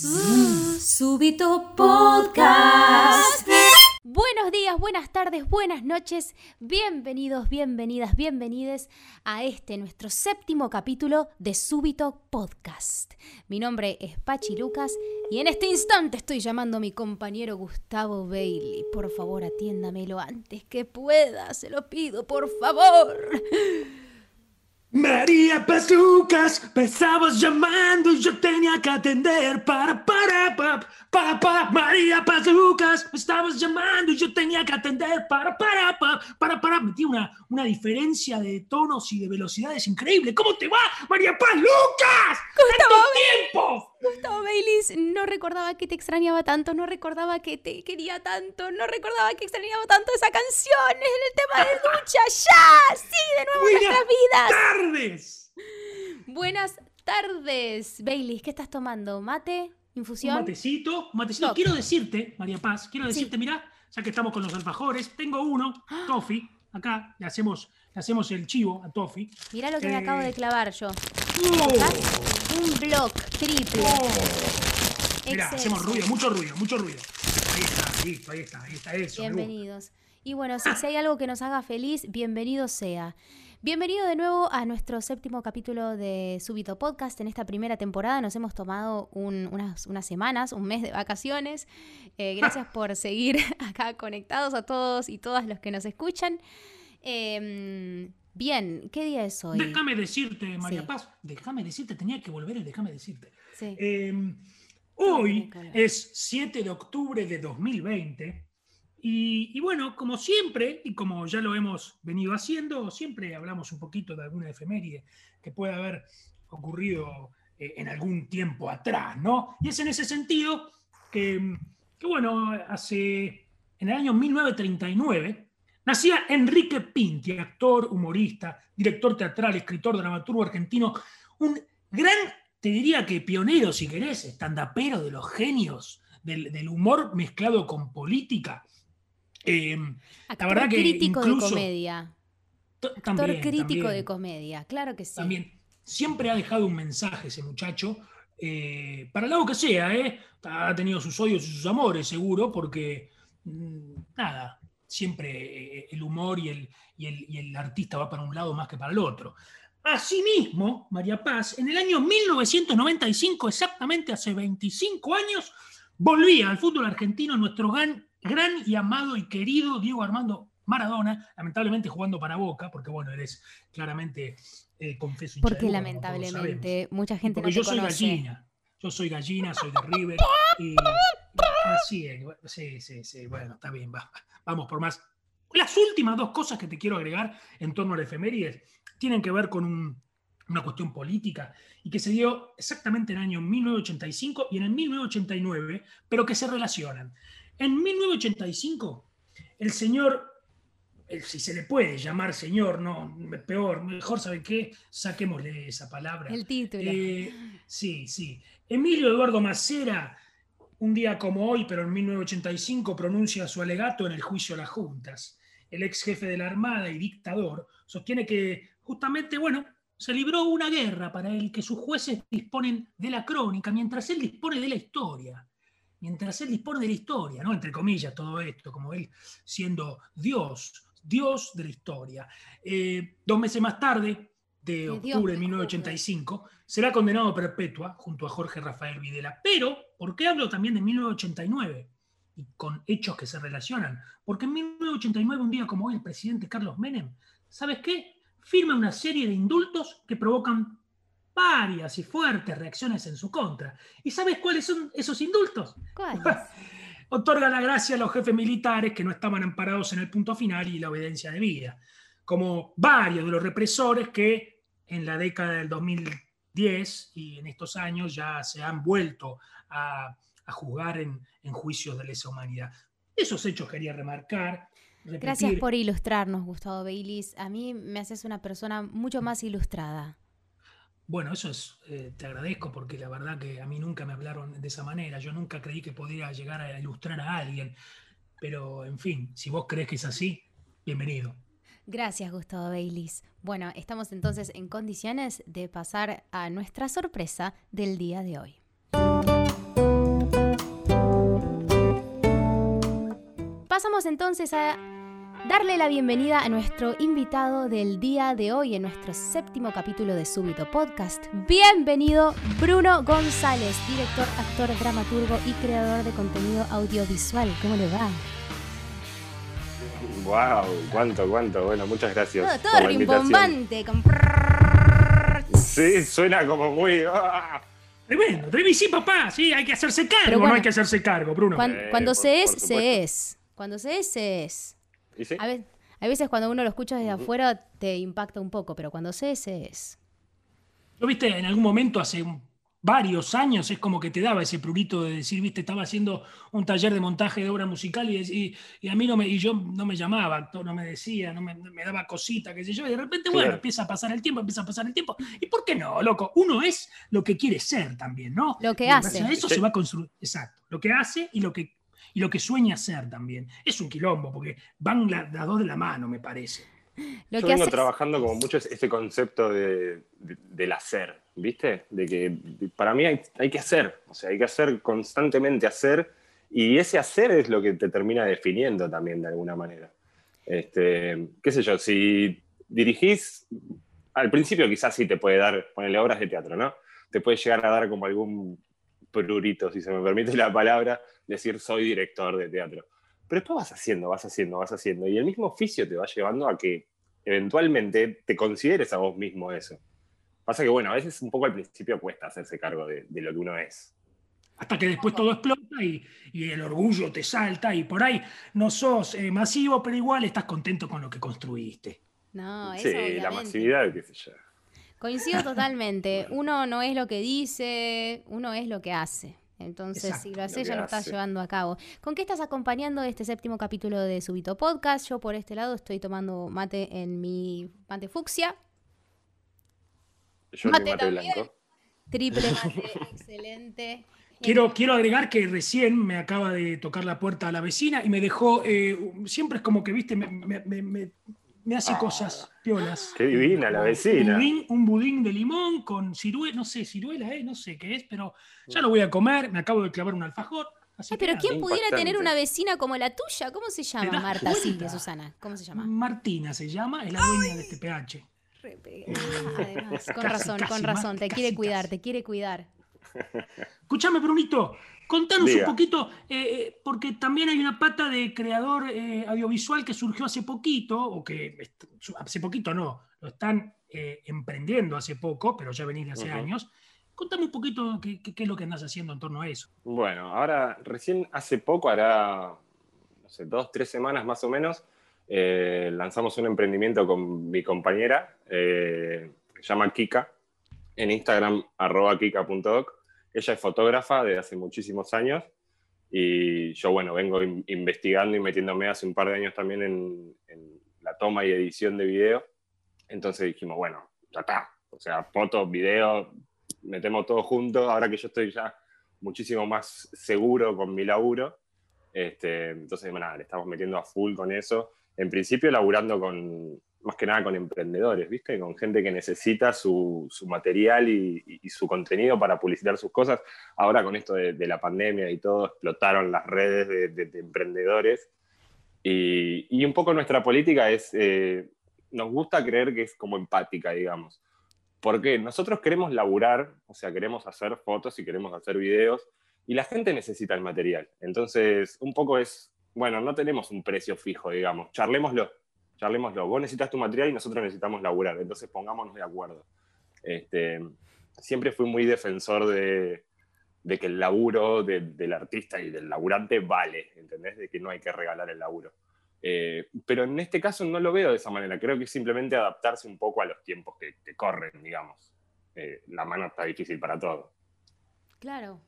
Súbito Podcast. Buenos días, buenas tardes, buenas noches, bienvenidos, bienvenidas, bienvenides a este nuestro séptimo capítulo de Súbito Podcast. Mi nombre es Pachi Lucas y en este instante estoy llamando a mi compañero Gustavo Bailey. Por favor, atiéndamelo antes que pueda, se lo pido, por favor. María Pazucas, me estabas llamando y yo tenía que atender. Para, para, para, para, para. María Pazucas, me estabas llamando y yo tenía que atender. Para, para, para, para, para. Metí una, una diferencia de tonos y de velocidades increíble. ¿Cómo te va, María Paz Lucas? Gustavo, tiempo! Gustavo Baileys, no recordaba que te extrañaba tanto, no recordaba que te quería tanto, no recordaba que extrañaba tanto esa canción, es el tema de lucha, ya, sí, de nuevo en nuestras vidas. tardes! Buenas tardes, Baileys, ¿qué estás tomando? ¿Mate? ¿Infusión? Un matecito, un matecito. Quiero decirte, María Paz, quiero decirte, mira, ya que estamos con los alfajores, tengo uno, Toffee, acá, le hacemos, le hacemos el chivo a Toffee. Mirá lo que me Eh, acabo de clavar yo. ¡Oh! Un block triple. Excelso. hacemos ruido, mucho ruido, mucho ruido. Ahí está, listo, ahí está, ahí está, eso. Bienvenidos. Y bueno, si, si hay algo que nos haga feliz, bienvenido sea. Bienvenido de nuevo a nuestro séptimo capítulo de Súbito Podcast. En esta primera temporada nos hemos tomado un- unas, unas semanas, un mes de vacaciones. Eh, gracias por seguir acá conectados a todos y todas los que nos escuchan. Eh, bien, ¿qué día es hoy? Déjame decirte, María Sí. Paz, déjame decirte, tenía que volver el déjame decirte. Sí. Eh, Tiene hoy es 7 de octubre de 2020 y, y bueno, como siempre, y como ya lo hemos venido haciendo, siempre hablamos un poquito de alguna efeméride que pueda haber ocurrido eh, en algún tiempo atrás, ¿no? Y es en ese sentido que, que, bueno, hace, en el año 1939, nacía Enrique Pinti, actor, humorista, director teatral, escritor, dramaturgo argentino, un gran te diría que pionero, si querés, estandapero de los genios del, del humor mezclado con política. Eh, Actor verdad que crítico incluso- de comedia. Actor también, crítico también, de comedia, claro que sí. también. Siempre ha dejado un mensaje ese muchacho, eh, para el lado que sea, ¿eh? ha tenido sus odios y sus amores, seguro, porque mm, nada, siempre eh, el humor y el, y, el, y el artista va para un lado más que para el otro. Asimismo, María Paz, en el año 1995, exactamente hace 25 años, volvía al fútbol argentino nuestro gran, gran y amado y querido Diego Armando Maradona, lamentablemente jugando para Boca, porque bueno, eres claramente, eh, confeso, Porque lamentablemente mucha gente Porque no yo te soy conoce. gallina, yo soy gallina, soy de River, y así es, sí, sí, sí, bueno, está bien, va- vamos por más. Las últimas dos cosas que te quiero agregar en torno a la efemérides tienen que ver con un- una cuestión política y que se dio exactamente en el año 1985 y en el 1989, pero que se relacionan. En 1985, el señor, si se le puede llamar señor, no, peor, mejor, ¿sabe qué? Saquémosle esa palabra. El título. Eh, sí, sí. Emilio Eduardo Macera, un día como hoy, pero en 1985, pronuncia su alegato en el juicio a las juntas. El ex jefe de la Armada y dictador sostiene que justamente, bueno, se libró una guerra para él, que sus jueces disponen de la crónica, mientras él dispone de la historia. Mientras él dispone de la historia, ¿no? Entre comillas, todo esto, como él siendo Dios, Dios de la historia. Eh, dos meses más tarde, de octubre de me 1985, será condenado a perpetua junto a Jorge Rafael Videla. Pero, ¿por qué hablo también de 1989? Y con hechos que se relacionan. Porque en 1989, un día como hoy, el presidente Carlos Menem, ¿sabes qué? Firma una serie de indultos que provocan varias y fuertes reacciones en su contra. ¿Y sabes cuáles son esos indultos? ¿Cuál es? otorga la gracia a los jefes militares que no estaban amparados en el punto final y la obediencia debida, como varios de los represores que en la década del 2010 y en estos años ya se han vuelto a, a juzgar en, en juicios de lesa humanidad. Esos hechos quería remarcar. repetir. Gracias por ilustrarnos, Gustavo Baileys. A mí me haces una persona mucho más ilustrada. Bueno, eso es, eh, te agradezco porque la verdad que a mí nunca me hablaron de esa manera. Yo nunca creí que podía llegar a ilustrar a alguien. Pero, en fin, si vos crees que es así, bienvenido. Gracias, Gustavo Bailis. Bueno, estamos entonces en condiciones de pasar a nuestra sorpresa del día de hoy. Pasamos entonces a darle la bienvenida a nuestro invitado del día de hoy en nuestro séptimo capítulo de Súbito Podcast. Bienvenido Bruno González, director, actor, dramaturgo y creador de contenido audiovisual. ¿Cómo le va? Wow, cuánto, cuánto. Bueno, muchas gracias. Todo, todo rimbombante. Con... Sí, suena como muy. ¡ah! Tremendo, tremendo. Sí, papá, sí, hay que hacerse cargo, no hay que hacerse cargo, Bruno. Cuan- Eh, cuando por- se es, se es. Cuando se es, se es. ¿Y sí? A veces cuando uno lo escucha desde afuera te impacta un poco, pero cuando se es, se es. Yo, viste, en algún momento hace un- varios años es como que te daba ese prurito de decir, viste, estaba haciendo un taller de montaje de obra musical y, y- y a mí no me, y yo no me llamaba, actor, no me decía, no me, me daba cosita, qué sé yo, y de repente, bueno, Claro. empieza a pasar el tiempo, empieza a pasar el tiempo. ¿Y por qué no, loco? Uno es lo que quiere ser también, ¿no? Lo que hace. eso Sí. se va a construir, exacto, lo que hace y lo que, y lo que sueña ser también. Es un quilombo, porque van la- las dos de la mano, me parece. Lo Yo que vengo haces- trabajando como mucho es- este concepto de, de- del hacer, ¿viste? De que para mí hay, hay que hacer, o sea, hay que hacer constantemente hacer, y ese hacer es lo que te termina definiendo también de alguna manera. Este, qué sé yo, si dirigís, al principio quizás sí te puede dar, ponerle obras de teatro, ¿no? Te puede llegar a dar como algún prurito, si se me permite la palabra, decir soy director de teatro. Pero después vas haciendo, vas haciendo, vas haciendo. Y el mismo oficio te va llevando a que eventualmente te consideres a vos mismo eso. Pasa que, bueno, a veces un poco al principio cuesta hacerse cargo de, de lo que uno es. hasta que después todo explota y, y el orgullo te salta y por ahí no sos eh, masivo, pero igual estás contento con lo que construiste. No, eso sí, la masividad, qué sé yo. Coincido totalmente. Uno no es lo que dice, uno es lo que hace. Entonces, Exacto, si lo haces, lo ya lo estás llevando a cabo. ¿Con qué estás acompañando este séptimo capítulo de Subito Podcast? Yo por este lado estoy tomando mate en mi mate fucsia. Yo Mate mate también. blanco. Triple mate, excelente. Quiero, quiero agregar que recién me acaba de tocar la puerta a la vecina y me dejó, eh, siempre es como que, viste, me, me- me- me- me hace cosas piolas. Qué divina la Un vecina. budín, un budín de limón con ciruela, no sé, ciruela, eh, no sé qué es, pero ya lo voy a comer, me acabo de clavar un alfajor. así Ay, que pero. ¿quién pudiera Impactante. tener una vecina como la tuya? ¿Cómo se ¿Te llama? Marta? Silvia, Susana. ¿Cómo se llama? Martina se llama, es la dueña de este PH. Re pe- Ah, además, con Casi, razón, con razón. Te casi, quiere casi. cuidar, te quiere cuidar. Escúchame, Brunito, contanos Diga. un poquito, eh, eh, porque también hay una pata de creador eh, audiovisual que surgió hace poquito, o que hace poquito no, lo están eh, emprendiendo hace poco, pero ya venís de hace años. Contame un poquito qué, qué- qué es lo que andás haciendo en torno a eso. Bueno, ahora recién hace poco, hará, no sé, dos, tres semanas más o menos, eh, lanzamos un emprendimiento con mi compañera, eh, se llama Kika, en Instagram, arroba kika.doc. Ella es fotógrafa desde hace muchísimos años y yo, bueno, vengo in- investigando y metiéndome hace un par de años también en, en la toma y edición de video. Entonces dijimos, bueno, ya está. O sea, fotos, video, metemos todo junto. Ahora que yo estoy ya muchísimo más seguro con mi laburo. Este, entonces, bueno, nada, le estamos metiendo a full con eso. En principio, laburando con, más que nada con emprendedores, ¿viste? Con gente que necesita su, material y, su contenido para publicitar sus cosas. Ahora, con esto de, la pandemia y todo, explotaron las redes de, de- de emprendedores. Y, y un poco nuestra política es, eh, nos gusta creer que es como empática, digamos. Porque nosotros queremos laburar, o sea, queremos hacer fotos y queremos hacer videos, y la gente necesita el material. Entonces, un poco es, bueno, no tenemos un precio fijo, digamos, charlémoslo, charlémoslo. Vos necesitas tu material y nosotros necesitamos laburar, entonces pongámonos de acuerdo. Este, siempre fui muy defensor de, de que el laburo de- del artista y del laburante vale, ¿entendés? De que no hay que regalar el laburo. Eh, pero en este caso no lo veo de esa manera. Creo que es simplemente adaptarse un poco a los tiempos que, que corren, digamos. Eh, la mano está difícil para todo. Claro.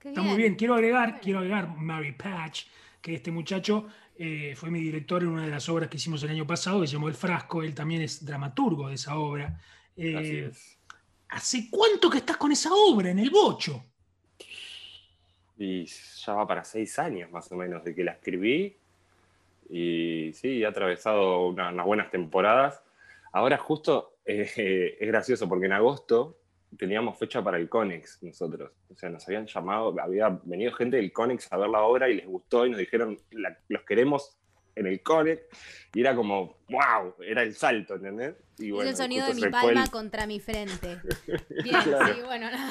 Qué Está muy bien. Quiero agregar, quiero agregar Mary Patch, que este muchacho eh, fue mi director en una de las obras que hicimos el año pasado, que se llamó El Frasco. Él también es dramaturgo de esa obra. Eh, Así es. ¿Hace cuánto que estás con esa obra en el bocho? Y ya va para seis años más o menos de que la escribí. Y sí, he atravesado una- unas buenas temporadas. Ahora justo eh, es gracioso porque en agosto teníamos fecha para el Conex nosotros. O sea, nos habían llamado, había venido gente del Conex a ver la obra y les gustó y nos dijeron, "La- los queremos en el Connect, y era como, wow, era el salto, ¿entendés? Y es el sonido de mi el- palma contra mi frente. Bien, Claro. sí, bueno, nada.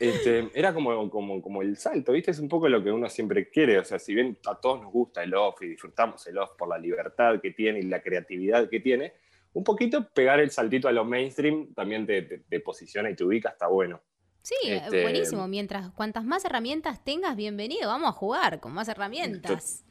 Este, era como, como, como el salto, ¿viste? Es un poco lo que uno siempre quiere. O sea, si bien a todos nos gusta el off y disfrutamos el off por la libertad que tiene y la creatividad que tiene, un poquito pegar el saltito a lo mainstream también te, te- te posiciona y te ubica, está bueno. Sí, Este- buenísimo. Mientras cuantas más herramientas tengas, bienvenido. Vamos a jugar con más herramientas.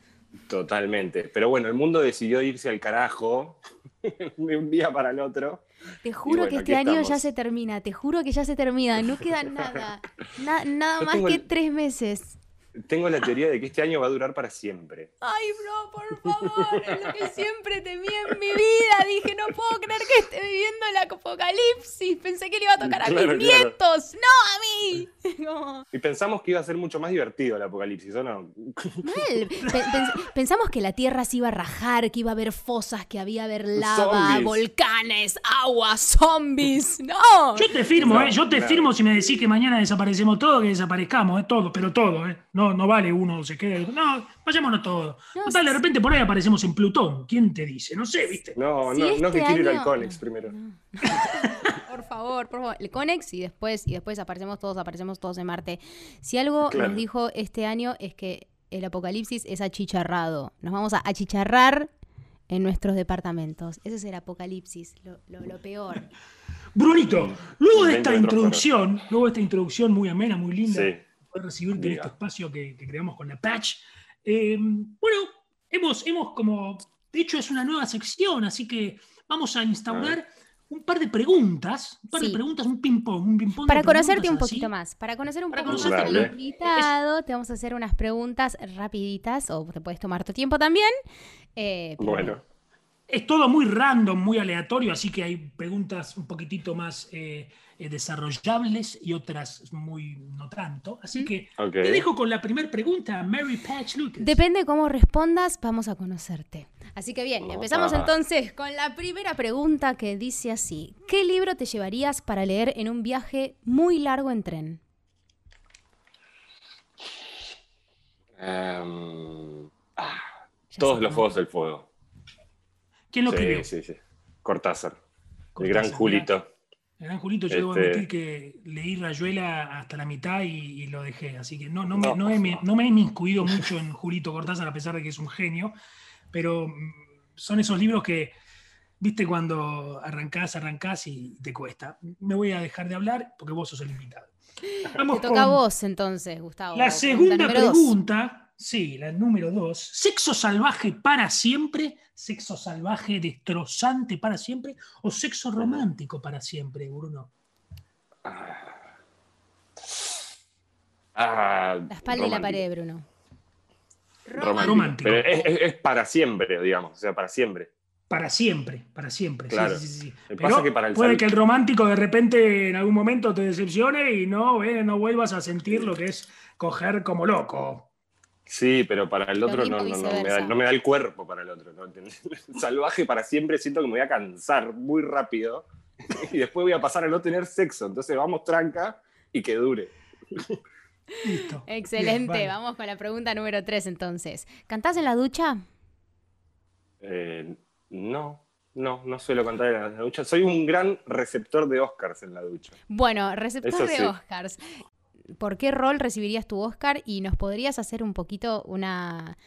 Totalmente. Pero bueno, el mundo decidió irse al carajo de un día para el otro. Te juro bueno, que este año ya se termina. Te juro que ya se termina. No queda nada. Na- nada Yo más que el- tres meses. Tengo la teoría de que este año va a durar para siempre. Ay, bro, por favor, es lo que siempre temí en mi vida. Dije, no puedo creer que esté viviendo el apocalipsis. Pensé que le iba a tocar a Claro, mis claro. nietos, no a mí. Y pensamos que iba a ser mucho más divertido el apocalipsis, ¿o no? mal. Pe- pens- pensamos que la tierra se iba a rajar, que iba a haber fosas, que había a haber lava, Zombies. volcanes, agua, zombies. No. Yo te firmo, No, ¿eh? Yo te claro. firmo si me decís que mañana desaparecemos todo, que desaparezcamos, ¿eh? Todo, pero todo, ¿eh? No, no vale uno se quede. No, vayámonos todos. No, Total, de repente por ahí aparecemos en Plutón. ¿Quién te dice? No sé, ¿viste? No, Si no, no que este quiero ir al Conex primero. Por favor, por favor. El Conex y después, y después aparecemos todos, aparecemos todos en Marte. Si algo Claro. nos dijo este año es que el apocalipsis es achicharrado. Nos vamos a achicharrar en nuestros departamentos. Ese es el apocalipsis, lo, lo- lo peor. Brunito, luego de esta 20 metros introducción, luego de esta introducción muy amena, muy linda, Sí. Poder recibirte en este espacio que, que creamos con la Patch. eh, bueno, hemos, hemos como, de hecho es una nueva sección, así que vamos a instaurar un par de preguntas, un par Sí. de preguntas, un ping-pong, un ping-pong. de Para conocerte un así. poquito más, para conocer un Para poco más conocerte al invitado, te vamos a hacer unas preguntas rapiditas, o te puedes tomar tu tiempo también. eh, pero Bueno, Es todo muy random, muy aleatorio, así que hay preguntas un poquitito más eh, eh, desarrollables y otras muy no tanto. Así que te dejo con la primera pregunta, Mary Patch Lucas. Depende cómo respondas, vamos a conocerte. Así que bien, empezamos entonces con la primera pregunta que dice así. ¿Qué libro te llevarías para leer en un viaje muy largo en tren? Em, ah, todos los. Fuegos del Fuego. ¿Quién lo escribió? Sí, sí, sí. Cortázar. El Cortázar, gran Julito. El gran Julito, yo debo Este- admitir que leí Rayuela hasta la mitad y, y lo dejé. Así que no, no, me, No. no, he, no me he inmiscuido mucho en Julito Cortázar, a pesar de que es un genio. Pero mm, son esos libros que, viste, cuando arrancás, arrancás y te cuesta. Me voy a dejar de hablar porque vos sos el invitado. Vamos Te toca a con vos entonces, Gustavo. La Pregunta segunda dos. Sí, la número dos. ¿Sexo salvaje para siempre? ¿Sexo salvaje destrozante para siempre? ¿O sexo romántico para siempre, Bruno? Ah. Ah, La espalda y la pared, Bruno. Romántico. Romántico. Pero es, es- es para siempre, digamos. O sea, para siempre. Para siempre, para siempre. sí, Claro. sí, sí, sí. Pero pasa que para el puede sal- que el romántico de repente en algún momento te decepcione y no, eh, no vuelvas a sentir lo que es coger como loco. Sí, pero para el otro no, no, no, me da, no me da el cuerpo para el otro. ¿no? Salvaje para siempre siento que me voy a cansar muy rápido y después voy a pasar a no tener sexo. Entonces vamos tranca y que dure. Listo. Excelente, Bien, vale. vamos con la pregunta número 3 entonces. ¿Cantás en la ducha? Eh, no, no, no suelo cantar en la ducha. Soy un gran receptor de Oscars en la ducha. Bueno, receptor Eso de sí. Oscars. ¿Por qué rol recibirías tu Oscar? Y nos podrías hacer un poquito una,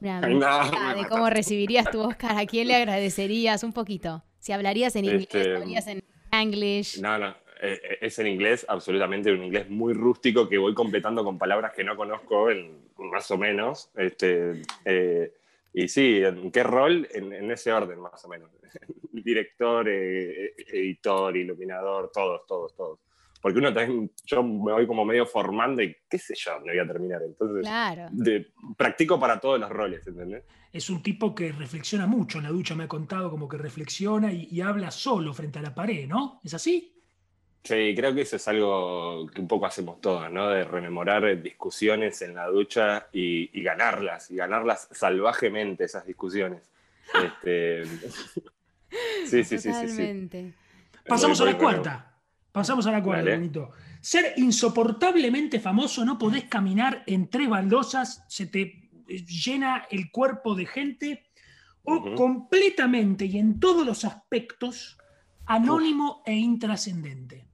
una no, de cómo recibirías tu Oscar. ¿A quién le agradecerías un poquito? Si hablarías en inglés, Este, hablarías en English. No, no, eh, eh, es en inglés, absolutamente un inglés muy rústico que voy completando con palabras que no conozco, en- más o menos. Este, eh, y sí, ¿en qué rol? En, en ese orden, más o menos. Director, eh, editor, iluminador, todos, todos, todos. Porque uno también, yo me voy como medio formando y qué sé yo, dónde voy a terminar. Entonces, Claro. de- practico para todos los roles, ¿entendés? Es un tipo que reflexiona mucho en la ducha, me ha contado como que reflexiona y, y habla solo frente a la pared, ¿no? ¿Es así? Sí, creo que eso es algo que un poco hacemos todos, ¿no? De rememorar discusiones en la ducha y, y ganarlas, y ganarlas salvajemente esas discusiones. Este, Sí, sí, sí, sí. Pasamos a la con- cuarta. Pasamos a la cuarta, Dale. bonito. Ser insoportablemente famoso, no podés caminar en tres baldosas, se te eh, llena el cuerpo de gente, o completamente y en todos los aspectos anónimo e intrascendente.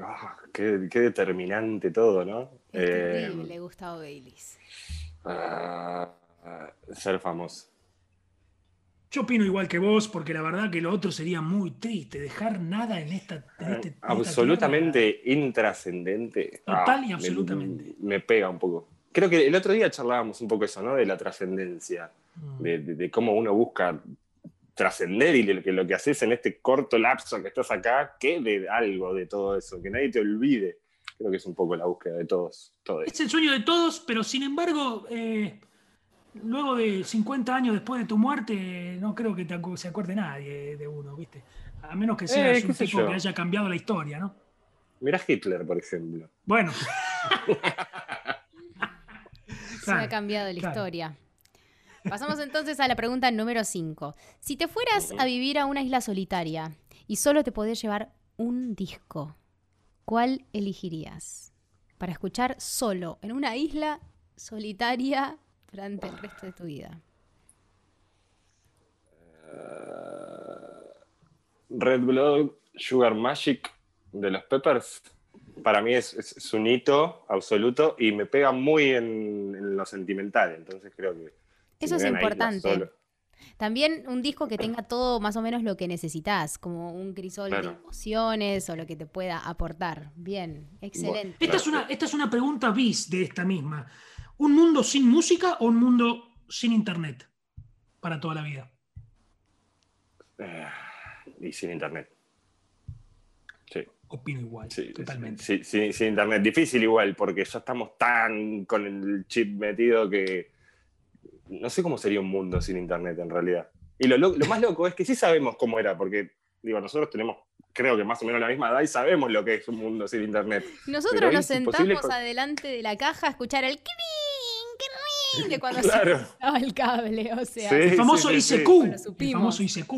Ah, qué, qué determinante todo, ¿no? Es Eh, terrible, Gustavo ah, ser famoso. Yo opino igual que vos, porque la verdad que lo otro sería muy triste, dejar nada en esta. en este- en esta absolutamente intrascendente. Total y me- absolutamente. Me, pega un poco. Creo que el otro día charlábamos un poco eso, ¿no? De la trascendencia, tierra. de, de- de cómo uno busca trascender y lo que, lo que haces en este corto lapso que estás acá, que de algo de todo eso, que nadie te olvide. Creo que es un poco la búsqueda de todos. Todo Es el sueño de todos, pero sin embargo, eh, luego de 50 años después de tu muerte, no creo que te acu- se acuerde nadie de uno, ¿viste? A menos que seas Eh, un tipo yo. que haya cambiado la historia, ¿no? Mirá Hitler, por ejemplo. Bueno, Se ha cambiado la claro. historia. Pasamos entonces a la pregunta número 5. Si te fueras a vivir a una isla solitaria y solo te podés llevar un disco, ¿cuál elegirías? Para escuchar solo en una isla solitaria durante el resto de tu vida. Red Blood Sugar Magic de los Peppers, para mí es, es- es un hito absoluto y me pega muy en, en lo sentimental, entonces creo que... si Eso es importante. También un disco que tenga todo más o menos lo que necesitas, como un crisol de emociones o lo que te pueda aportar. Bien, excelente. esta es, una, esta es una pregunta bis de esta misma. ¿Un mundo sin música o un mundo sin internet para toda la vida? Eh, y sin internet. Sí, Opino igual, sí, totalmente. sí, sí, sin internet. Difícil igual, porque ya estamos tan con el chip metido que no sé cómo sería un mundo sin internet en realidad. Y lo, lo- lo más loco es que sí sabemos cómo era, porque digo, nosotros tenemos, creo que más o menos la misma edad y sabemos lo que es un mundo sin internet. Nosotros Pero nos sentamos adelante de la caja a escuchar el cring, cring de cuando Claro. se el cable, o sea. Sí. El famoso sí, sí. ICQ. El famoso ICQ.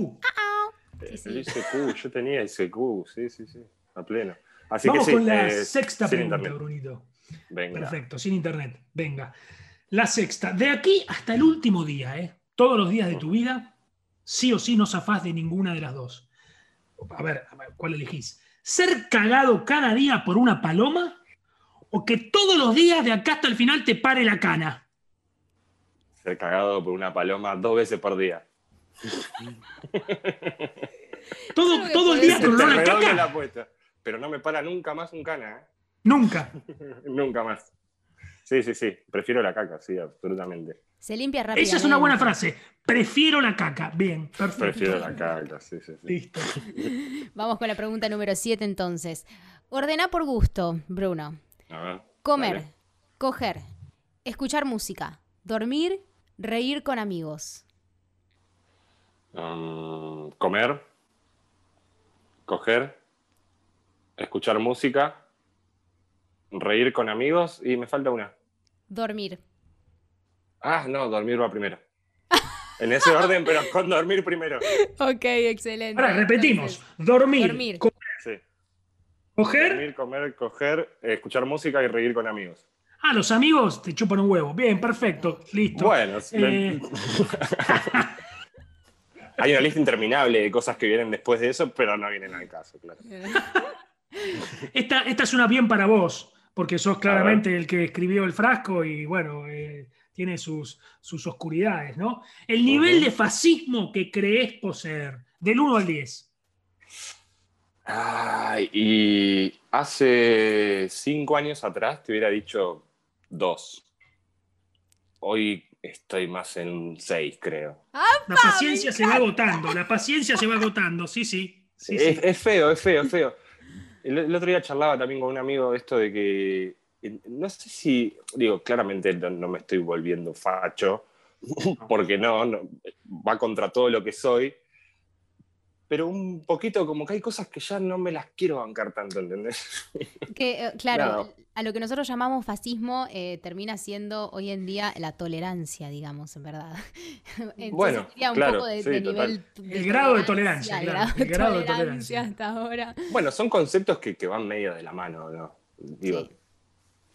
Sí, sí. El ICQ, yo tenía ICQ, sí, sí, sí, a pleno. Así Vamos que sí, con la eh, sexta pregunta, internet. Brunito. Venga. Perfecto, sin internet. Venga. La sexta. De aquí hasta el último día, ¿eh? Todos los días de tu vida, sí o sí no zafás de ninguna de las dos. A ver, a ver, ¿cuál elegís? ¿Ser cagado cada día por una paloma? ¿O que todos los días de acá hasta el final te pare la cana? Ser cagado por una paloma dos veces por día. Todo, todo el día Te con olor a caca. la apuesta. Pero no me para nunca más un cana, ¿eh? Nunca. nunca más. Sí, sí, sí. Prefiero la caca, sí, absolutamente. Se limpia rápido. Esa es una buena frase. Prefiero la caca. Bien, perfecto. Prefiero la caca, sí, sí, sí. Listo. Vamos con la pregunta número 7 entonces. Ordena por gusto, Bruno. A ver. Comer, dale. coger, escuchar música, dormir, reír con amigos. Um, comer, coger, escuchar música, reír con amigos y me falta una. Dormir. Ah, no, dormir va primero. En ese orden, pero con dormir primero. Ok, excelente. Ahora repetimos. Dormir, dormir. co- Sí. coger. Dormir, comer, coger, escuchar música y reír con amigos. Ah, los amigos te chupan un huevo. Bien, perfecto. Listo. Bueno, Eh, hay una lista interminable de cosas que vienen después de eso, pero no vienen al caso, claro. esta, esta es una bien para vos, porque sos claramente el que escribió el frasco y bueno, eh, tiene sus, sus oscuridades, ¿no? El nivel de fascismo que crees poseer, del 1 al 10. Ay, y hace cinco años atrás te hubiera dicho dos. Hoy estoy más en un seis, creo. La paciencia se va agotando, la paciencia se va agotando, sí, sí. sí, es, sí. es feo, es feo, es feo. El, el otro día charlaba también con un amigo de esto de que, no sé si, digo, claramente no, no me estoy volviendo facho, porque no, no, va contra todo lo que soy, pero un poquito como que hay cosas que ya no me las quiero bancar tanto, ¿entendés? Que, eh, claro, a lo que nosotros llamamos fascismo eh, termina siendo hoy en día la tolerancia, digamos, en verdad. Entonces, Bueno, sería un claro, poco de, sí, de total. nivel. El grado de tolerancia, el claro, grado el de grado de tolerancia tolerancia. hasta ahora. Bueno, son conceptos que, que van medio de la mano, ¿no? Digo, Sí.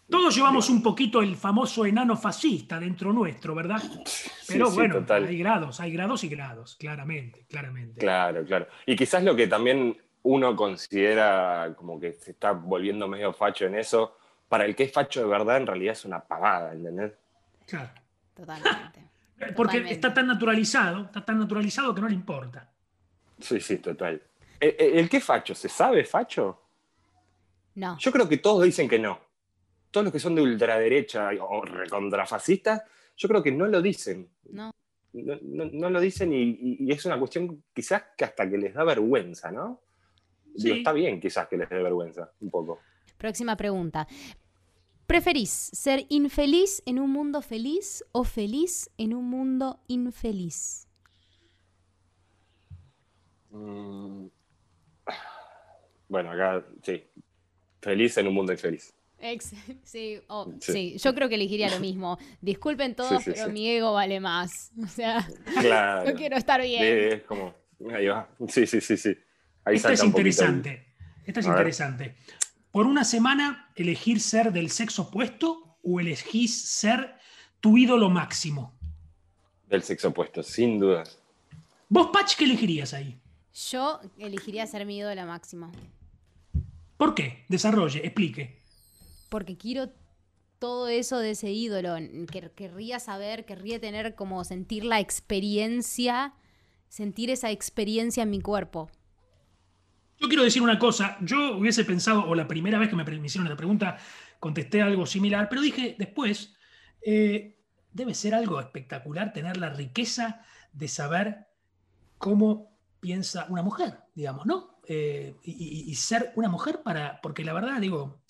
Todos llevamos un poquito el famoso enano fascista dentro nuestro, ¿verdad? Pero sí, bueno, total. hay grados, hay grados y grados, claramente, claramente. Claro, claro. Y quizás lo que también uno considera como que se está volviendo medio facho en eso, para el que es facho de verdad, en realidad es una pavada, ¿entendés? Claro. Totalmente. Porque Totalmente. está tan naturalizado, está tan naturalizado que no le importa. Sí, sí, total. ¿El, el- el qué es facho? ¿Se sabe facho? No. Yo creo que todos dicen que no. Todos los que son de ultraderecha o recontrafascistas, yo creo que no lo dicen. No. No, no- no lo dicen y, es una cuestión quizás que hasta que les da vergüenza, ¿no? Digo, Sí. está bien quizás que les dé vergüenza, un poco. Próxima pregunta. ¿Preferís ser infeliz en un mundo feliz o feliz en un mundo infeliz? Mm. Bueno, acá sí. Feliz en un mundo infeliz. Ex- sí, oh, Sí. sí, yo creo que elegiría lo mismo. Disculpen todos, Sí, sí, pero sí. mi ego vale más. O sea, Claro. yo quiero estar bien. Es como. Ahí va. Sí, sí, sí, sí. Ahí Esta es un interesante. Esta es A ver. interesante. Por una semana, elegir ser del sexo opuesto o elegís ser tu ídolo máximo. del sexo opuesto, sin dudas. ¿Vos, Patch, qué elegirías ahí? Yo elegiría ser mi ídola máxima. ¿Por qué? Desarrolle, explique. Porque quiero todo eso de ese ídolo. Que, querría saber, querría tener como sentir la experiencia, sentir esa experiencia en mi cuerpo. Yo quiero decir una cosa. Yo hubiese pensado, o la primera vez que me me hicieron esta pregunta, contesté algo similar, pero dije después, eh, debe ser algo espectacular tener la riqueza de saber cómo piensa una mujer, digamos, ¿no? Eh, y, ser una mujer para, porque la verdad, digo,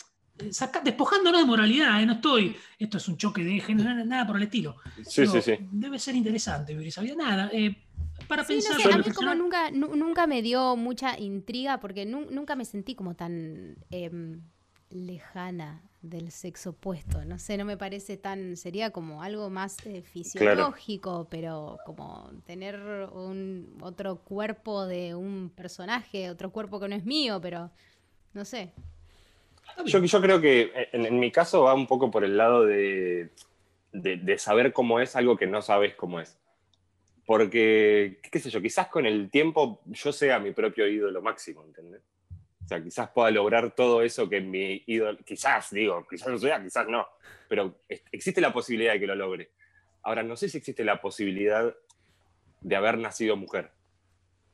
saca- despojándonos de moralidad, ¿eh? no estoy, esto es un choque de género, nada, nada por el estilo. Sí, Digo, sí, sí. Debe ser interesante, vivir esa vida. Nada, eh, para Sí, pensar no sé, a mí como nunca, nu- nunca me dio mucha intriga porque nu- nunca me sentí como tan em, lejana del sexo opuesto. No sé, no me parece tan, sería como algo más eh, fisiológico, pero como tener un otro cuerpo de un personaje, otro cuerpo que no es mío, pero no sé. Yo, yo creo que en, en mi caso va un poco por el lado de, de- de saber cómo es algo que no sabes cómo es. Porque, qué sé yo, quizás con el tiempo yo sea mi propio ídolo máximo, ¿entendés? O sea, quizás pueda lograr todo eso que mi ídolo, quizás, digo, quizás no sea, quizás no, pero existe la posibilidad de que lo logre. Ahora, no sé si existe la posibilidad de haber nacido mujer,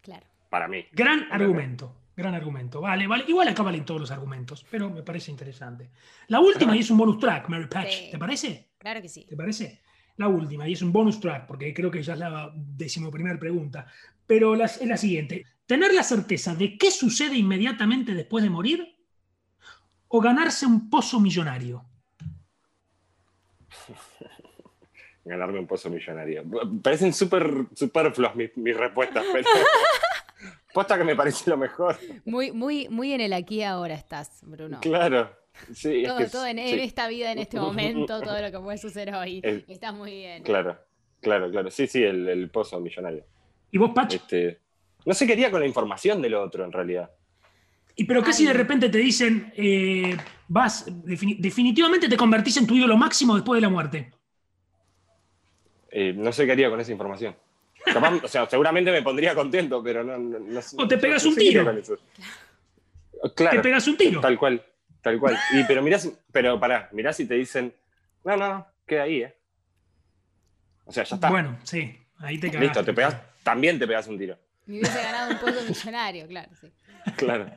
Claro. para mí. Gran argumento, gran argumento. Vale, vale. Igual acá valen todos los argumentos, pero me parece interesante. La última y es un bonus track, Mary Patch. Sí. ¿Te parece? Claro que sí. ¿Te parece? La última y es un bonus track, porque creo que ya es la decimoprimer pregunta. Pero la- es la siguiente. ¿Tener la certeza de qué sucede inmediatamente después de morir o ganarse un pozo millonario? ganarme un pozo millonario. Parecen súper superfluas mis, mis respuestas, pero posta que me parece lo mejor. Muy, muy, muy en el aquí y ahora estás, Bruno. Claro. Sí, es Todo, que todo en, sí, en esta vida, en este momento, todo lo que puede suceder hoy. El- Estás muy bien. Claro, claro, claro. Sí, sí, el, el pozo millonario. ¿Y vos, Patch? Este, no sé qué haría con la información del otro, en realidad. ¿Y pero qué si de Ay. repente te dicen, eh, vas, defini- definitivamente te convertís en tu ídolo máximo después de la muerte? Eh, no sé qué haría con esa información. Capaz, o sea, seguramente me pondría contento, pero no, no, no sé- O te pegas no un tiro. Claro. Te pegas un tiro. Tal cual, tal cual. Y, pero mirá, si- pero pará, mirá si te dicen, no, no, no, queda ahí, ¿eh? O sea, ya está. Bueno, sí, ahí te cagaste. Listo, te pegas, también te pegas un tiro. Me hubiese ganado un pozo millonario, claro, sí. Claro.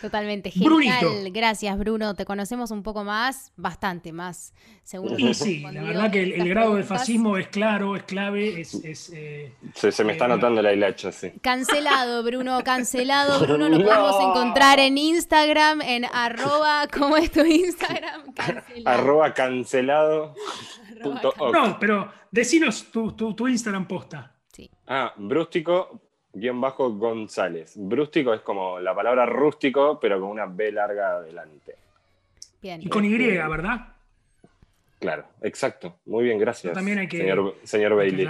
Totalmente. Genial. Brunito. Gracias, Bruno. Te conocemos un poco más, bastante más, según Y sí, la verdad que el, el grado de fascismo es claro, es clave, es... es, eh, Se, se me está Eh, notando la hilacha, sí. Cancelado, Bruno, cancelado. Bruno, lo No. podemos encontrar en Instagram, en arroba, ¿cómo es tu Instagram? Cancelado. Arroba cancelado. punto. No, pero decinos tu, tu, tu Instagram posta. Sí. Ah, brústico guion bajo González. Brústico es como la palabra rústico, pero con una B larga adelante. Bien. Y con Y, ¿verdad? Claro, exacto. Muy bien, gracias. También hay que- señor, señor Hay Bailey.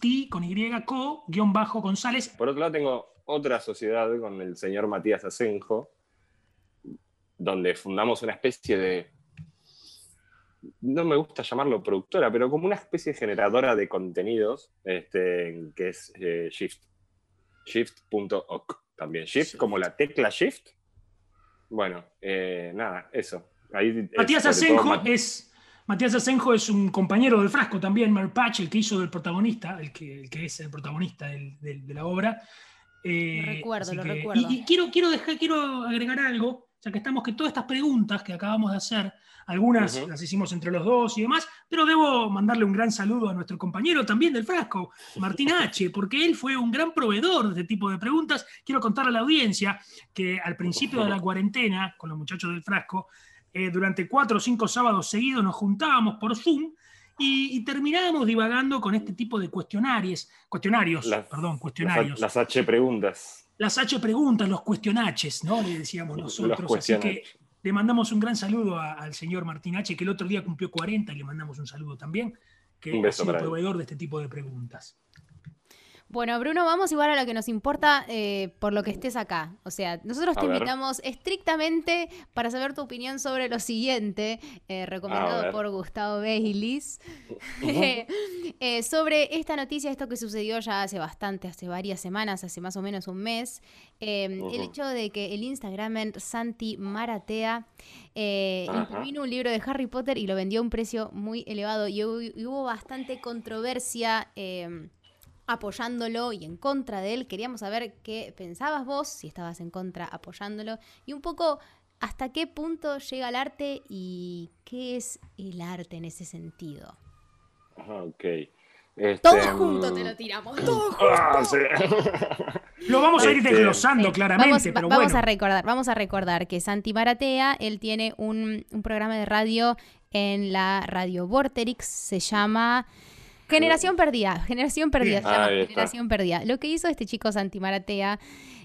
T con Y, co, guion bajo González. Por otro lado, tengo otra sociedad con el señor Matías Asenjo, donde fundamos una especie de no me gusta llamarlo productora, pero como una especie de generadora de contenidos, este, que es eh, Shift. Shift.org también. Shift, como la tecla Shift. Bueno, eh, nada, eso. Matías Asenjo es. Matías Asenjo es un compañero del frasco también, Merpatch, el que hizo del protagonista, el que, que es el protagonista de la obra. lo recuerdo, lo recuerdo. Y, quiero, quiero, dejar, quiero agregar algo ya que estamos que todas estas preguntas que acabamos de hacer, algunas las hicimos entre los dos y demás, pero debo mandarle un gran saludo a nuestro compañero también del frasco, Martín H., porque él fue un gran proveedor de este tipo de preguntas. Quiero contar a la audiencia que al principio de la cuarentena, con los muchachos del frasco, eh, durante cuatro o cinco sábados seguidos nos juntábamos por Zoom y, terminábamos divagando con este tipo de cuestionarios, cuestionarios, perdón, cuestionarios. las H preguntas las H preguntas, los cuestionaches, ¿no? Le decíamos nosotros. Así que le mandamos un gran saludo al señor Martín H., que el otro día cumplió 40 y le mandamos un saludo también, que es ha proveedor de este tipo de preguntas. Bueno, Bruno, vamos igual a lo que nos importa eh, por lo que estés acá. O sea, nosotros te invitamos estrictamente para saber tu opinión sobre lo siguiente, eh, recomendado por Gustavo Baylis, eh, sobre esta noticia, esto que sucedió ya hace bastante, hace varias semanas, hace más o menos un mes, el hecho de que el Instagramer Santi Maratea imprimió un libro de Harry Potter y lo vendió a un precio muy elevado y hubo, bastante controversia apoyándolo y en contra de él. Queríamos saber qué pensabas vos, si estabas en contra apoyándolo y un poco hasta qué punto llega el arte y qué es el arte en ese sentido. Ok. Este, Todos mm, juntos te lo tiramos, todos ah, Lo vamos a ir este, desglosando claramente, vamos, pero vamos a recordar, vamos a recordar que Santi Maratea, él tiene un, un programa de radio en la radio Vorterix, se llama Generación perdida, generación perdida, generación perdida. Lo que hizo este chico Santi Maratea,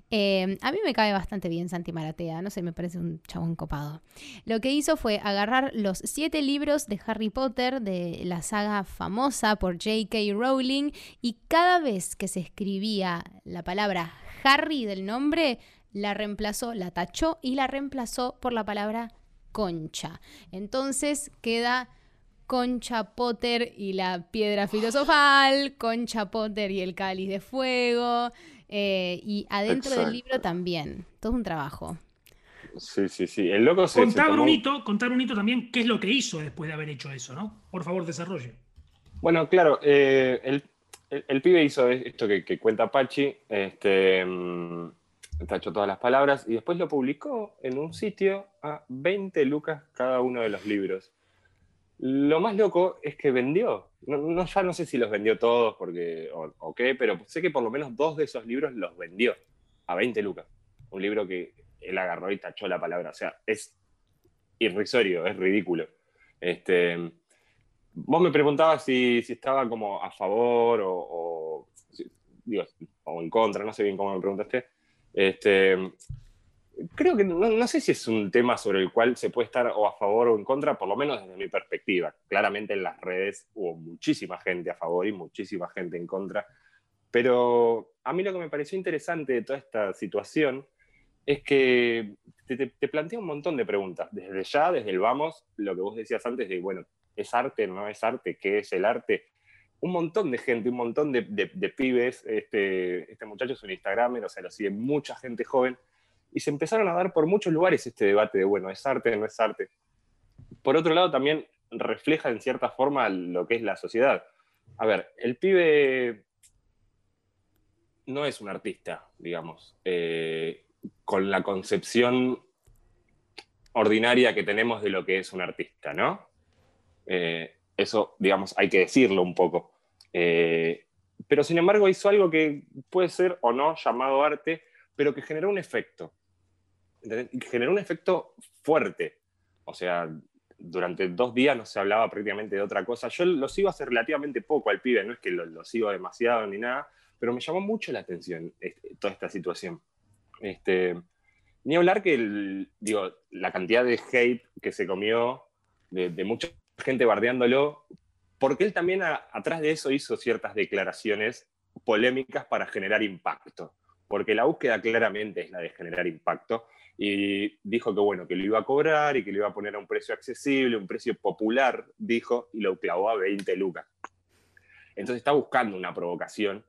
eh, a mí me cae bastante bien Santi Maratea, no sé, me parece un chabón copado. Lo que hizo fue agarrar los siete libros de Harry Potter, de la saga famosa por J.K. Rowling, y cada vez que se escribía la palabra Harry del nombre, la reemplazó, la tachó y la reemplazó por la palabra concha. Entonces queda Concha Potter y la piedra filosofal, Concha Potter y el cáliz de fuego, eh, y adentro del libro también. Todo un trabajo. Sí, sí, sí. El loco se. Contar, Brunito, contar Brunito también qué es lo que hizo después de haber hecho eso, ¿no? Por favor, desarrolle. Bueno, claro, eh, el, pibe hizo esto que, cuenta Pachi, este, mm, tachó todas las palabras y después lo publicó en un sitio a 20 lucas cada uno de los libros. Lo más loco es que vendió. No, ya no sé si los vendió todos porque, o, qué, pero sé que por lo menos dos de esos libros los vendió a 20 lucas. Un libro que él agarró y tachó la palabra. O sea, es irrisorio, es ridículo. Este, vos me preguntabas si, estaba como a favor o, o en contra, no sé bien cómo me preguntaste. Este, creo que no, sé si es un tema sobre el cual se puede estar o a favor o en contra, por lo menos desde mi perspectiva. Claramente en las redes hubo muchísima gente a favor y muchísima gente en contra, pero a mí lo que me pareció interesante de toda esta situación es que te, plantea un montón de preguntas. Desde ya, desde el vamos, lo que vos decías antes de, bueno, ¿es arte, no es arte? ¿Qué es el arte? Un montón de gente, un montón de, pibes. Este, este muchacho es un Instagramer, o sea, lo sigue mucha gente joven y se empezaron a dar por muchos lugares este debate de, bueno, ¿es arte o no es arte? Por otro lado, también refleja en cierta forma lo que es la sociedad. A ver, el pibe no es un artista, digamos, eh, con la concepción ordinaria que tenemos de lo que es un artista, ¿no? Eh, eso, digamos, hay que decirlo un poco. Eh, pero sin embargo hizo algo que puede ser o no llamado arte, pero que generó un efecto. Generó un efecto fuerte. O sea, durante dos días no se hablaba prácticamente de otra cosa. Yo lo sigo hace relativamente poco al pibe, no es que lo, sigo demasiado ni nada, pero me llamó mucho la atención este, toda esta situación. Este, ni hablar que digo, la cantidad de hate que se comió, de, mucha gente bardeándolo, porque él también atrás de eso hizo ciertas declaraciones polémicas para generar impacto porque la búsqueda claramente es la de generar impacto. Y dijo que bueno, que lo iba a cobrar y que lo iba a poner a un precio accesible, un precio popular, dijo, y lo clavó a 20 lucas. Entonces está buscando una provocación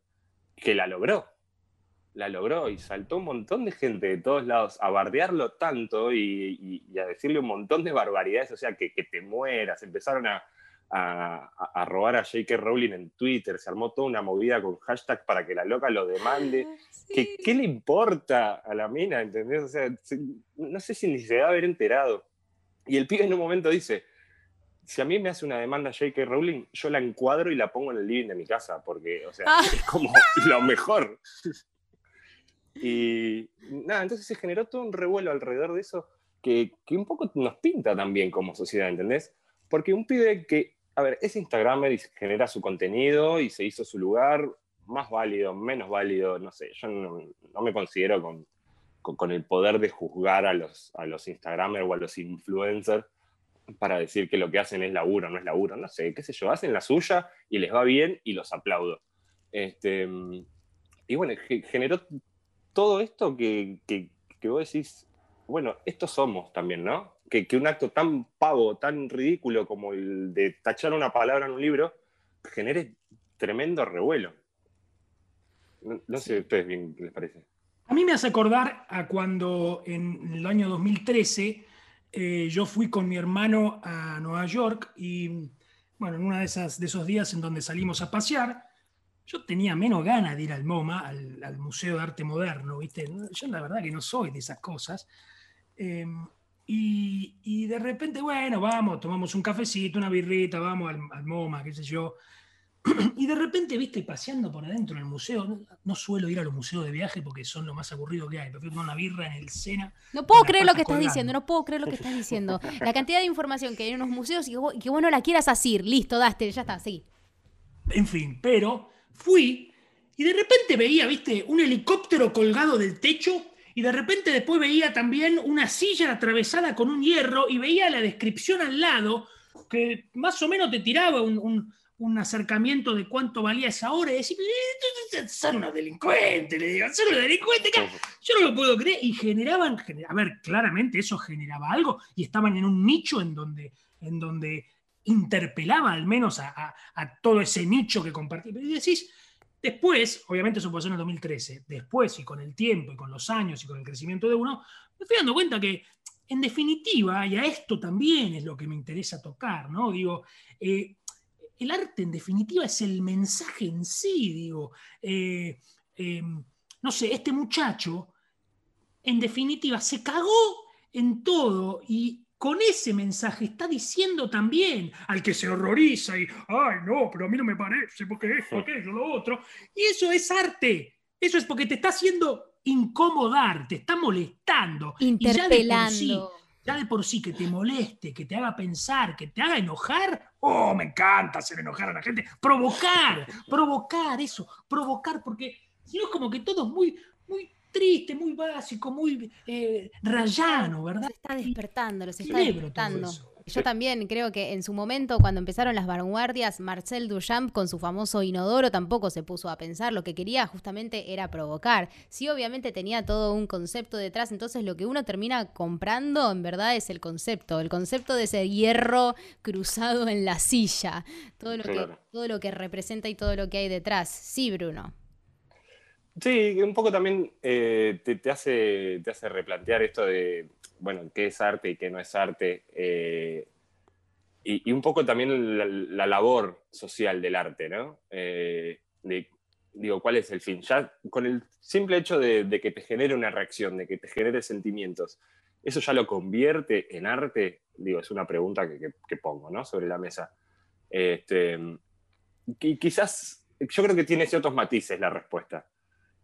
que la logró. La logró y saltó un montón de gente de todos lados a bardearlo tanto y, a decirle un montón de barbaridades, o sea, que, que te mueras. Empezaron a, a, robar a J.K. Rowling en Twitter, se armó toda una movida con hashtag para que la loca lo demande. Ah, ¿Qué, le importa a la mina? ¿Entendés? O sea, no sé si ni se va a haber enterado. Y el pibe en un momento dice, si a mí me hace una demanda J.K. Rowling, yo la encuadro y la pongo en el living de mi casa, porque, o sea, ah. es como lo mejor. y nada, entonces se generó todo un revuelo alrededor de eso que, que un poco nos pinta también como sociedad, ¿entendés? Porque un pibe que a ver, es Instagramer genera su contenido y se hizo su lugar, más válido, menos válido, no sé, yo no, me considero con, el poder de juzgar a los, a Instagramers o a los influencers para decir que lo que hacen es laburo, no es laburo, no sé, qué sé yo, hacen la suya y les va bien y los aplaudo. Este, y bueno, generó todo esto que vos decís, bueno, estos somos también, ¿no? Que, un acto tan pavo, tan ridículo como el de tachar una palabra en un libro, genere tremendo revuelo. No, sé a ustedes bien qué les parece. A mí me hace acordar a cuando en el año 2013 eh, yo fui con mi hermano a Nueva York y, bueno, en uno de, esas, de esos días en donde salimos a pasear, yo tenía menos ganas de ir al MoMA, al, Museo de Arte Moderno, ¿viste? Yo la verdad que no soy de esas cosas. Em, y, de repente, bueno, vamos, tomamos un cafecito, una birrita, vamos al, MoMA, qué sé yo. Y de repente, viste, paseando por adentro en el museo, no, suelo ir a los museos de viaje porque son lo más aburrido que hay. Prefiero tomar una birra en el Sena. No puedo creer lo que estás diciendo, no puedo creer lo que estás diciendo. La cantidad de información que hay en unos museos y que vos, no la quieras así. Listo, daste, ya está, seguí. En fin, pero fui y de repente veía, viste, un helicóptero colgado del techo y de repente después veía también una silla atravesada con un hierro y veía la descripción al lado que más o menos te tiraba un, acercamiento de cuánto valía esa hora y decir, eh, son unos delincuentes, le digo, son unos delincuentes, yo no lo puedo creer. Y generaban, a ver, claramente eso generaba algo y estaban en un nicho en donde, en donde interpelaba al menos a, todo ese nicho que compartía. Y decís, Después, obviamente eso pasó en el 2013, después y con el tiempo y con los años y con el crecimiento de uno, me estoy dando cuenta que, en definitiva, y a esto también es lo que me interesa tocar, ¿no? Digo, eh, el arte en definitiva es el mensaje en sí, digo, eh, eh, no sé, este muchacho, en definitiva, se cagó en todo y con ese mensaje está diciendo también al que se horroriza y, ay, no, pero a mí no me parece, porque esto, aquello, lo otro. Y eso es arte. Eso es porque te está haciendo incomodar, te está molestando. Interpelando. ya de por sí que te moleste, que te haga pensar, que te haga enojar, oh, me encanta hacer enojar a la gente. Provocar, provocar eso, provocar, porque si no es como que todo es muy, muy triste, muy básico, muy eh, rayano, ¿verdad? Se está despertando, los está despertando. Yo también creo que en su momento, cuando empezaron las vanguardias, Marcel Duchamp con su famoso inodoro tampoco se puso a pensar. Lo que quería justamente era provocar. Sí, obviamente tenía todo un concepto detrás. Entonces, lo que uno termina comprando, en verdad, es el concepto. El concepto de ese hierro cruzado en la silla. Todo lo, que, todo lo que representa y todo lo que hay detrás. Sí, Bruno. Sí, un poco también eh, te, hace, te hace replantear esto de, bueno, qué es arte y qué no es arte. Eh, y, un poco también la, labor social del arte, ¿no? Eh, digo, ¿cuál es el fin? Ya con el simple hecho de, que te genere una reacción, de que te genere sentimientos, ¿eso ya lo convierte en arte? Digo, es una pregunta que, pongo, ¿no? Sobre la mesa. Este, quizás, yo creo que tiene ciertos matices la respuesta.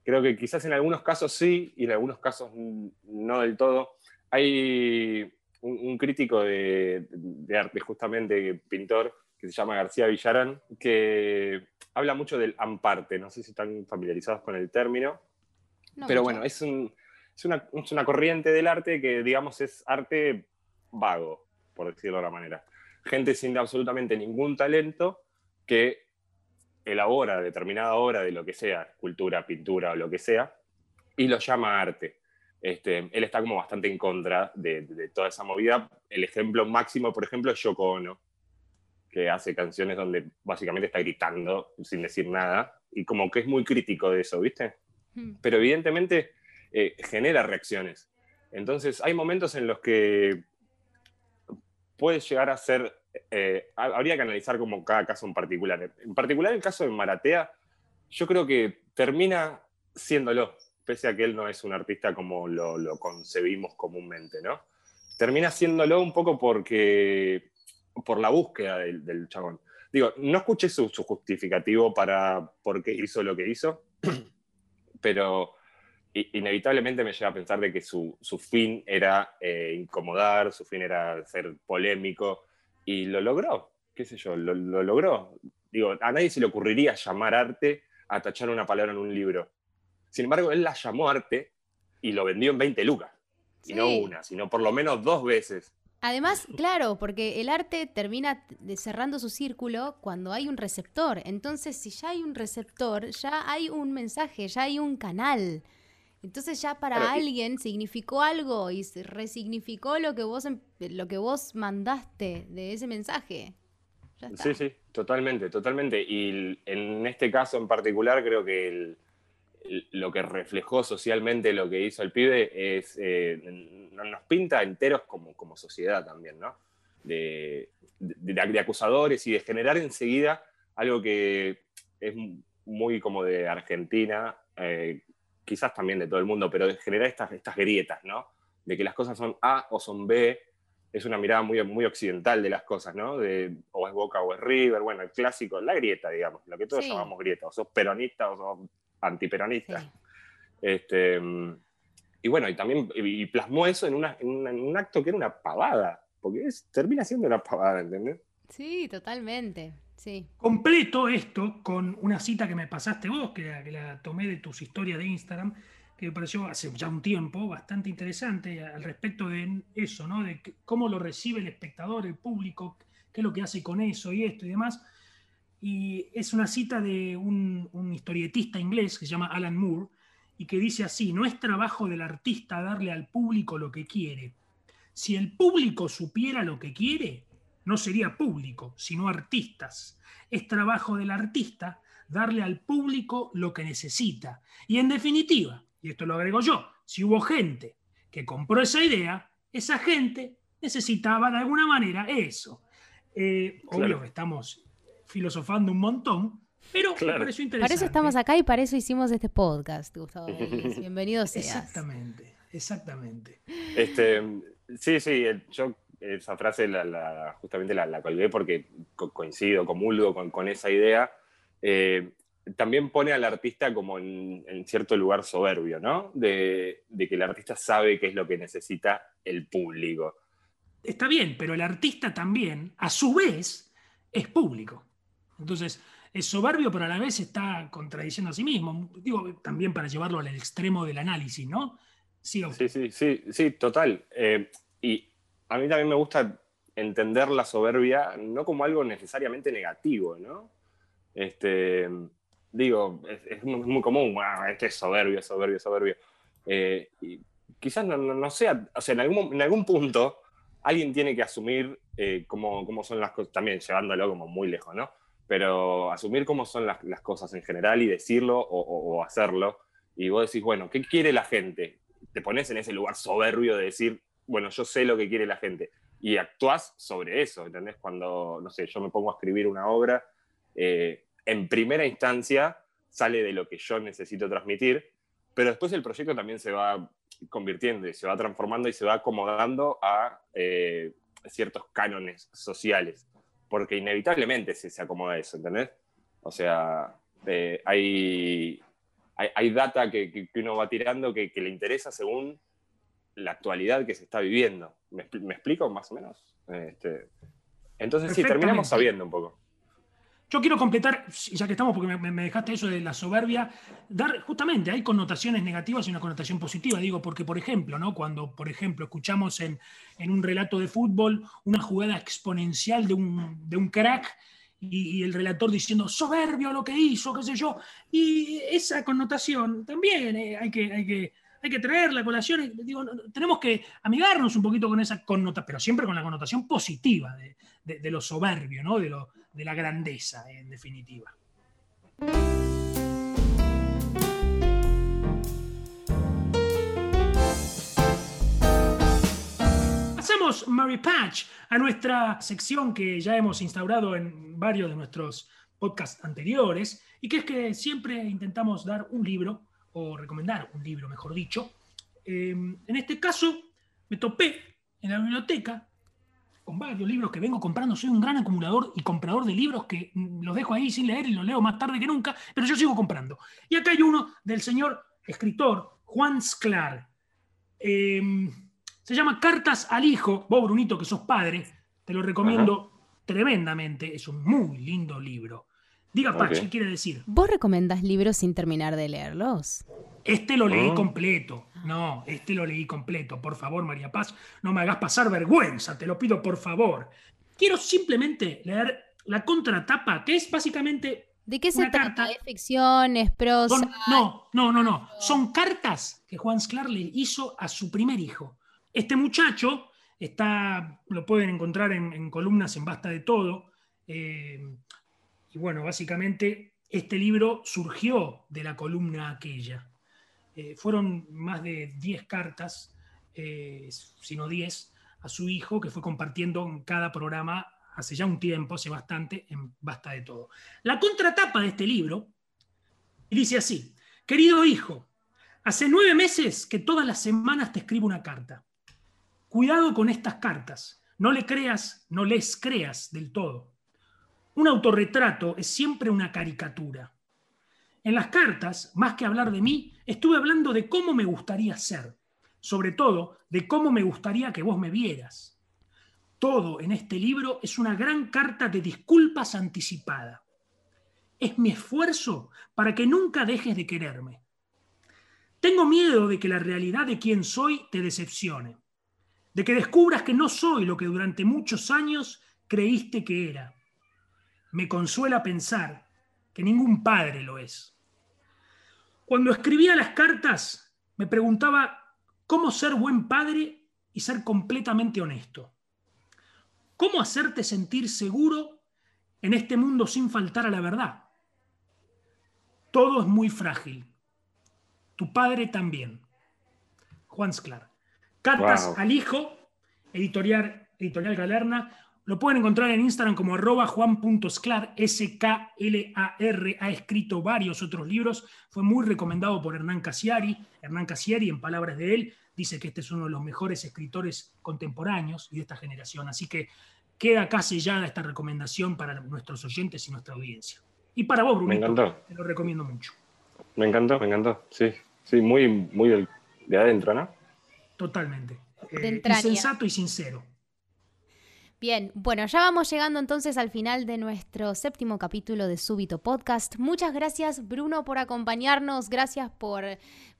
Creo que quizás en algunos casos sí y en algunos casos no del todo. Hay un, crítico de, arte, justamente pintor, que se llama García Villarán, que habla mucho del amparte. No sé si están familiarizados con el término. pero bueno, es, es, una, es una corriente del arte que, digamos, es arte vago, por decirlo de alguna manera. Gente sin absolutamente ningún talento que elabora determinada obra de lo que sea, cultura, pintura o lo que sea, y lo llama arte. este, él está como bastante en contra de, de, toda esa movida. El ejemplo máximo, por ejemplo, es Yoko Ono, que hace canciones donde básicamente está gritando sin decir nada, y como que es muy crítico de eso, ¿viste? Hmm. Pero evidentemente eh, genera reacciones. Entonces hay momentos en los que puede llegar a ser, eh, habría que analizar como cada caso en particular. En particular el caso de Maratea, yo creo que termina siéndolo, pese a que él no es un artista como lo, lo concebimos comúnmente, ¿no? Termina siéndolo un poco porque por la búsqueda del, del chabón. Digo, no escuché su, justificativo para por qué hizo lo que hizo, pero inevitablemente me lleva a pensar de que su, fin era eh, incomodar, su fin era ser polémico, y lo logró, qué sé yo, lo, logró. Digo, a nadie se le ocurriría llamar arte a tachar una palabra en un libro. Sin embargo, él la llamó arte y lo vendió en 20 lucas. Y no una, sino por lo menos dos veces. Además, claro, porque el arte termina cerrando su círculo cuando hay un receptor. Entonces, si ya hay un receptor, ya hay un mensaje, ya hay un canal. Entonces ya para alguien significó algo y resignificó lo que vos em, lo que vos mandaste de ese mensaje. Sí, sí, totalmente, totalmente. Y en este caso en particular creo que el, lo que reflejó socialmente lo que hizo el pibe es, eh, nos pinta enteros como, como sociedad también, ¿no? De, de, acusadores y de generar enseguida algo que es muy como de Argentina, eh, quizás también de todo el mundo, pero de generar estas, estas grietas, ¿no? De que las cosas son A o son B, es una mirada muy, muy occidental de las cosas, ¿no? De, o es Boca o es River, bueno, el clásico, la grieta, digamos, lo que todos llamamos grieta, o sos peronista o sos antiperonista. Este, y bueno, y también y plasmó eso en, un acto que era una pavada, porque es, termina siendo una pavada, ¿entendés? Sí, totalmente. Completo esto con una cita que me pasaste vos, que la, que la tomé de tus historias de Instagram, que me pareció hace ya un tiempo bastante interesante al respecto de eso, ¿no? De cómo lo recibe el espectador, el público, qué es lo que hace con eso y esto y demás y es una cita de un, historietista inglés que se llama Alan Moore y que dice así, no es trabajo del artista darle al público lo que quiere. Si el público supiera lo que quiere, no sería público, sino artistas. Es trabajo del artista darle al público lo que necesita. Y en definitiva, y esto lo agrego yo, si hubo gente que compró esa idea, esa gente necesitaba de alguna manera eso. Eh, obvio que estamos filosofando un montón, pero me pareció interesante. Para eso estamos acá y para eso hicimos este podcast, Gustavo. Bienvenido seas. Exactamente, exactamente. Este, sí, sí, yo esa frase la, justamente la, colgué porque coincido, comulgo con, con esa idea. Eh, también pone al artista como en, cierto lugar soberbio, ¿no? De, de, que el artista sabe qué es lo que necesita el público. Está bien, pero el artista también, a su vez, es público. Entonces, es soberbio, pero a la vez está contradiciendo a sí mismo. Digo, también para llevarlo al extremo del análisis, ¿no? Sí, sí, sí, sí, sí, total. Eh, y a mí también me gusta entender la soberbia no como algo necesariamente negativo, ¿no? Este, digo, es, muy, común, este es soberbio, soberbio, soberbio. Eh, y quizás no, sea, o sea, en algún, en algún punto alguien tiene que asumir eh, cómo, cómo, son las cosas, también llevándolo como muy lejos, ¿no? pero asumir cómo son las, cosas en general y decirlo o, hacerlo. Y vos decís, bueno, ¿qué quiere la gente? Te pones en ese lugar soberbio de decir, bueno, yo sé lo que quiere la gente. Y actuás sobre eso, ¿entendés? Cuando, no sé, yo me pongo a escribir una obra, eh, en primera instancia sale de lo que yo necesito transmitir, pero después el proyecto también se va convirtiendo y se va transformando y se va acomodando a eh, ciertos cánones sociales porque inevitablemente se, se acomoda eso, ¿entendés? O sea, eh, hay, hay, data que, que, uno va tirando que, que, le interesa según la actualidad que se está viviendo. ¿Me, me explico más o menos? Este, entonces sí, terminamos sabiendo un poco. Yo quiero completar, ya que estamos, porque me, dejaste eso de la soberbia, dar justamente, hay connotaciones negativas y una connotación positiva. Digo, porque, por ejemplo, ¿no? cuando, por ejemplo, escuchamos en, un relato de fútbol una jugada exponencial de un, de un crack y, el relator diciendo soberbio lo que hizo, qué sé yo, y esa connotación también eh, hay, que, hay, que, hay que traer la colación. Digo, tenemos que amigarnos un poquito con esa connotación, pero siempre con la connotación positiva de, lo soberbio, ¿no? de, de la grandeza, en definitiva. Pasamos, Mary Patch, a nuestra sección que ya hemos instaurado en varios de nuestros podcasts anteriores, y que es que siempre intentamos dar un libro o recomendar un libro, mejor dicho. Em, en este caso, me topé en la biblioteca con varios libros que vengo comprando. Soy un gran acumulador y comprador de libros que mm, los dejo ahí sin leer y los leo más tarde que nunca, pero yo sigo comprando. Y acá hay uno del señor escritor Juan Sclar. Em, se llama Cartas al Hijo. Vos, Brunito, que sos padre, te lo recomiendo tremendamente. Es un muy lindo libro. Diga, Pachi, ¿qué quiere decir? ¿Vos recomendás libros sin terminar de leerlos? Este lo leí ah. completo. No, este lo leí completo. Por favor, María Paz, no me hagas pasar vergüenza, te lo pido por favor. Quiero simplemente leer la contratapa, que es básicamente. ¿De qué se trata? ¿Es ficción? ¿Es prosa? no, no, no, no. Son cartas que Juan Sclar le hizo a su primer hijo. Este muchacho está, lo pueden encontrar en, columnas en Basta de Todo. Eh, y bueno, básicamente este libro surgió de la columna aquella. Eh, fueron más de 10 cartas, eh, sino 10, a su hijo que fue compartiendo en cada programa hace ya un tiempo, hace bastante, en Basta de Todo. La contratapa de este libro dice así, querido hijo, hace nueve meses que todas las semanas te escribo una carta. Cuidado con estas cartas, no le creas, no les creas del todo. Un autorretrato es siempre una caricatura. En las cartas, más que hablar de mí, estuve hablando de cómo me gustaría ser, sobre todo de cómo me gustaría que vos me vieras. Todo en este libro es una gran carta de disculpas anticipada. Es mi esfuerzo para que nunca dejes de quererme. Tengo miedo de que la realidad de quién soy te decepcione, de que descubras que no soy lo que durante muchos años creíste que era me consuela pensar que ningún padre lo es. Cuando escribía las cartas, me preguntaba cómo ser buen padre y ser completamente honesto. ¿Cómo hacerte sentir seguro en este mundo sin faltar a la verdad? Todo es muy frágil. Tu padre también. Juan Sclar. Cartas al hijo, editorial, editorial Galerna, lo pueden encontrar en Instagram como arroba juan.sclar, S-K-L-A-R. Ha escrito varios otros libros. Fue muy recomendado por Hernán Casiari. Hernán Casiari, en palabras de él, dice que este es uno de los mejores escritores contemporáneos y de esta generación. Así que queda acá sellada esta recomendación para nuestros oyentes y nuestra audiencia. Y para vos, encantó. te lo recomiendo mucho. Me encantó, me encantó. Sí, sí, muy, muy de, adentro, ¿no? Totalmente. Eh, sensato y sincero. Bien, bueno, ya vamos llegando entonces al final de nuestro séptimo capítulo de Súbito Podcast. Muchas gracias, Bruno, por acompañarnos. Gracias por,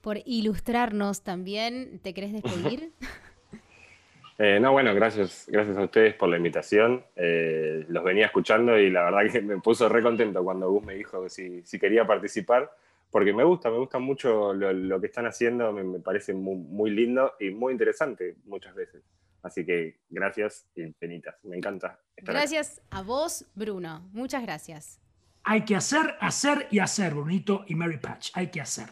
por ilustrarnos también. ¿Te querés despedir? Eh, no, bueno, gracias, gracias a ustedes por la invitación. Eh, los venía escuchando y la verdad que me puso re contento cuando Gus me dijo que si, si quería participar, porque me gusta, me gusta mucho lo, que están haciendo, me, parece muy lindo y muy interesante muchas veces. Así que gracias infinitas. Me encanta. gracias a vos, Bruno. Muchas gracias. Hay que hacer, hacer y hacer, Brunito y Mary Patch. Hay que hacer.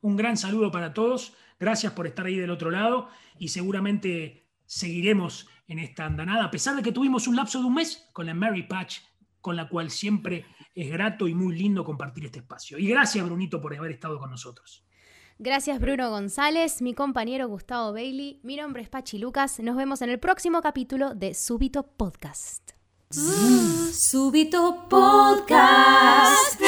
Un gran saludo para todos. Gracias por estar ahí del otro lado y seguramente seguiremos en esta andanada, a pesar de que tuvimos un lapso de un mes con la Mary Patch, con la cual siempre es grato y muy lindo compartir este espacio. Y gracias, Brunito, por haber estado con nosotros. Gracias Bruno González, mi compañero Gustavo Bailey, mi nombre es Pachi Lucas, nos vemos en el próximo capítulo de Súbito Podcast. Súbito Podcast.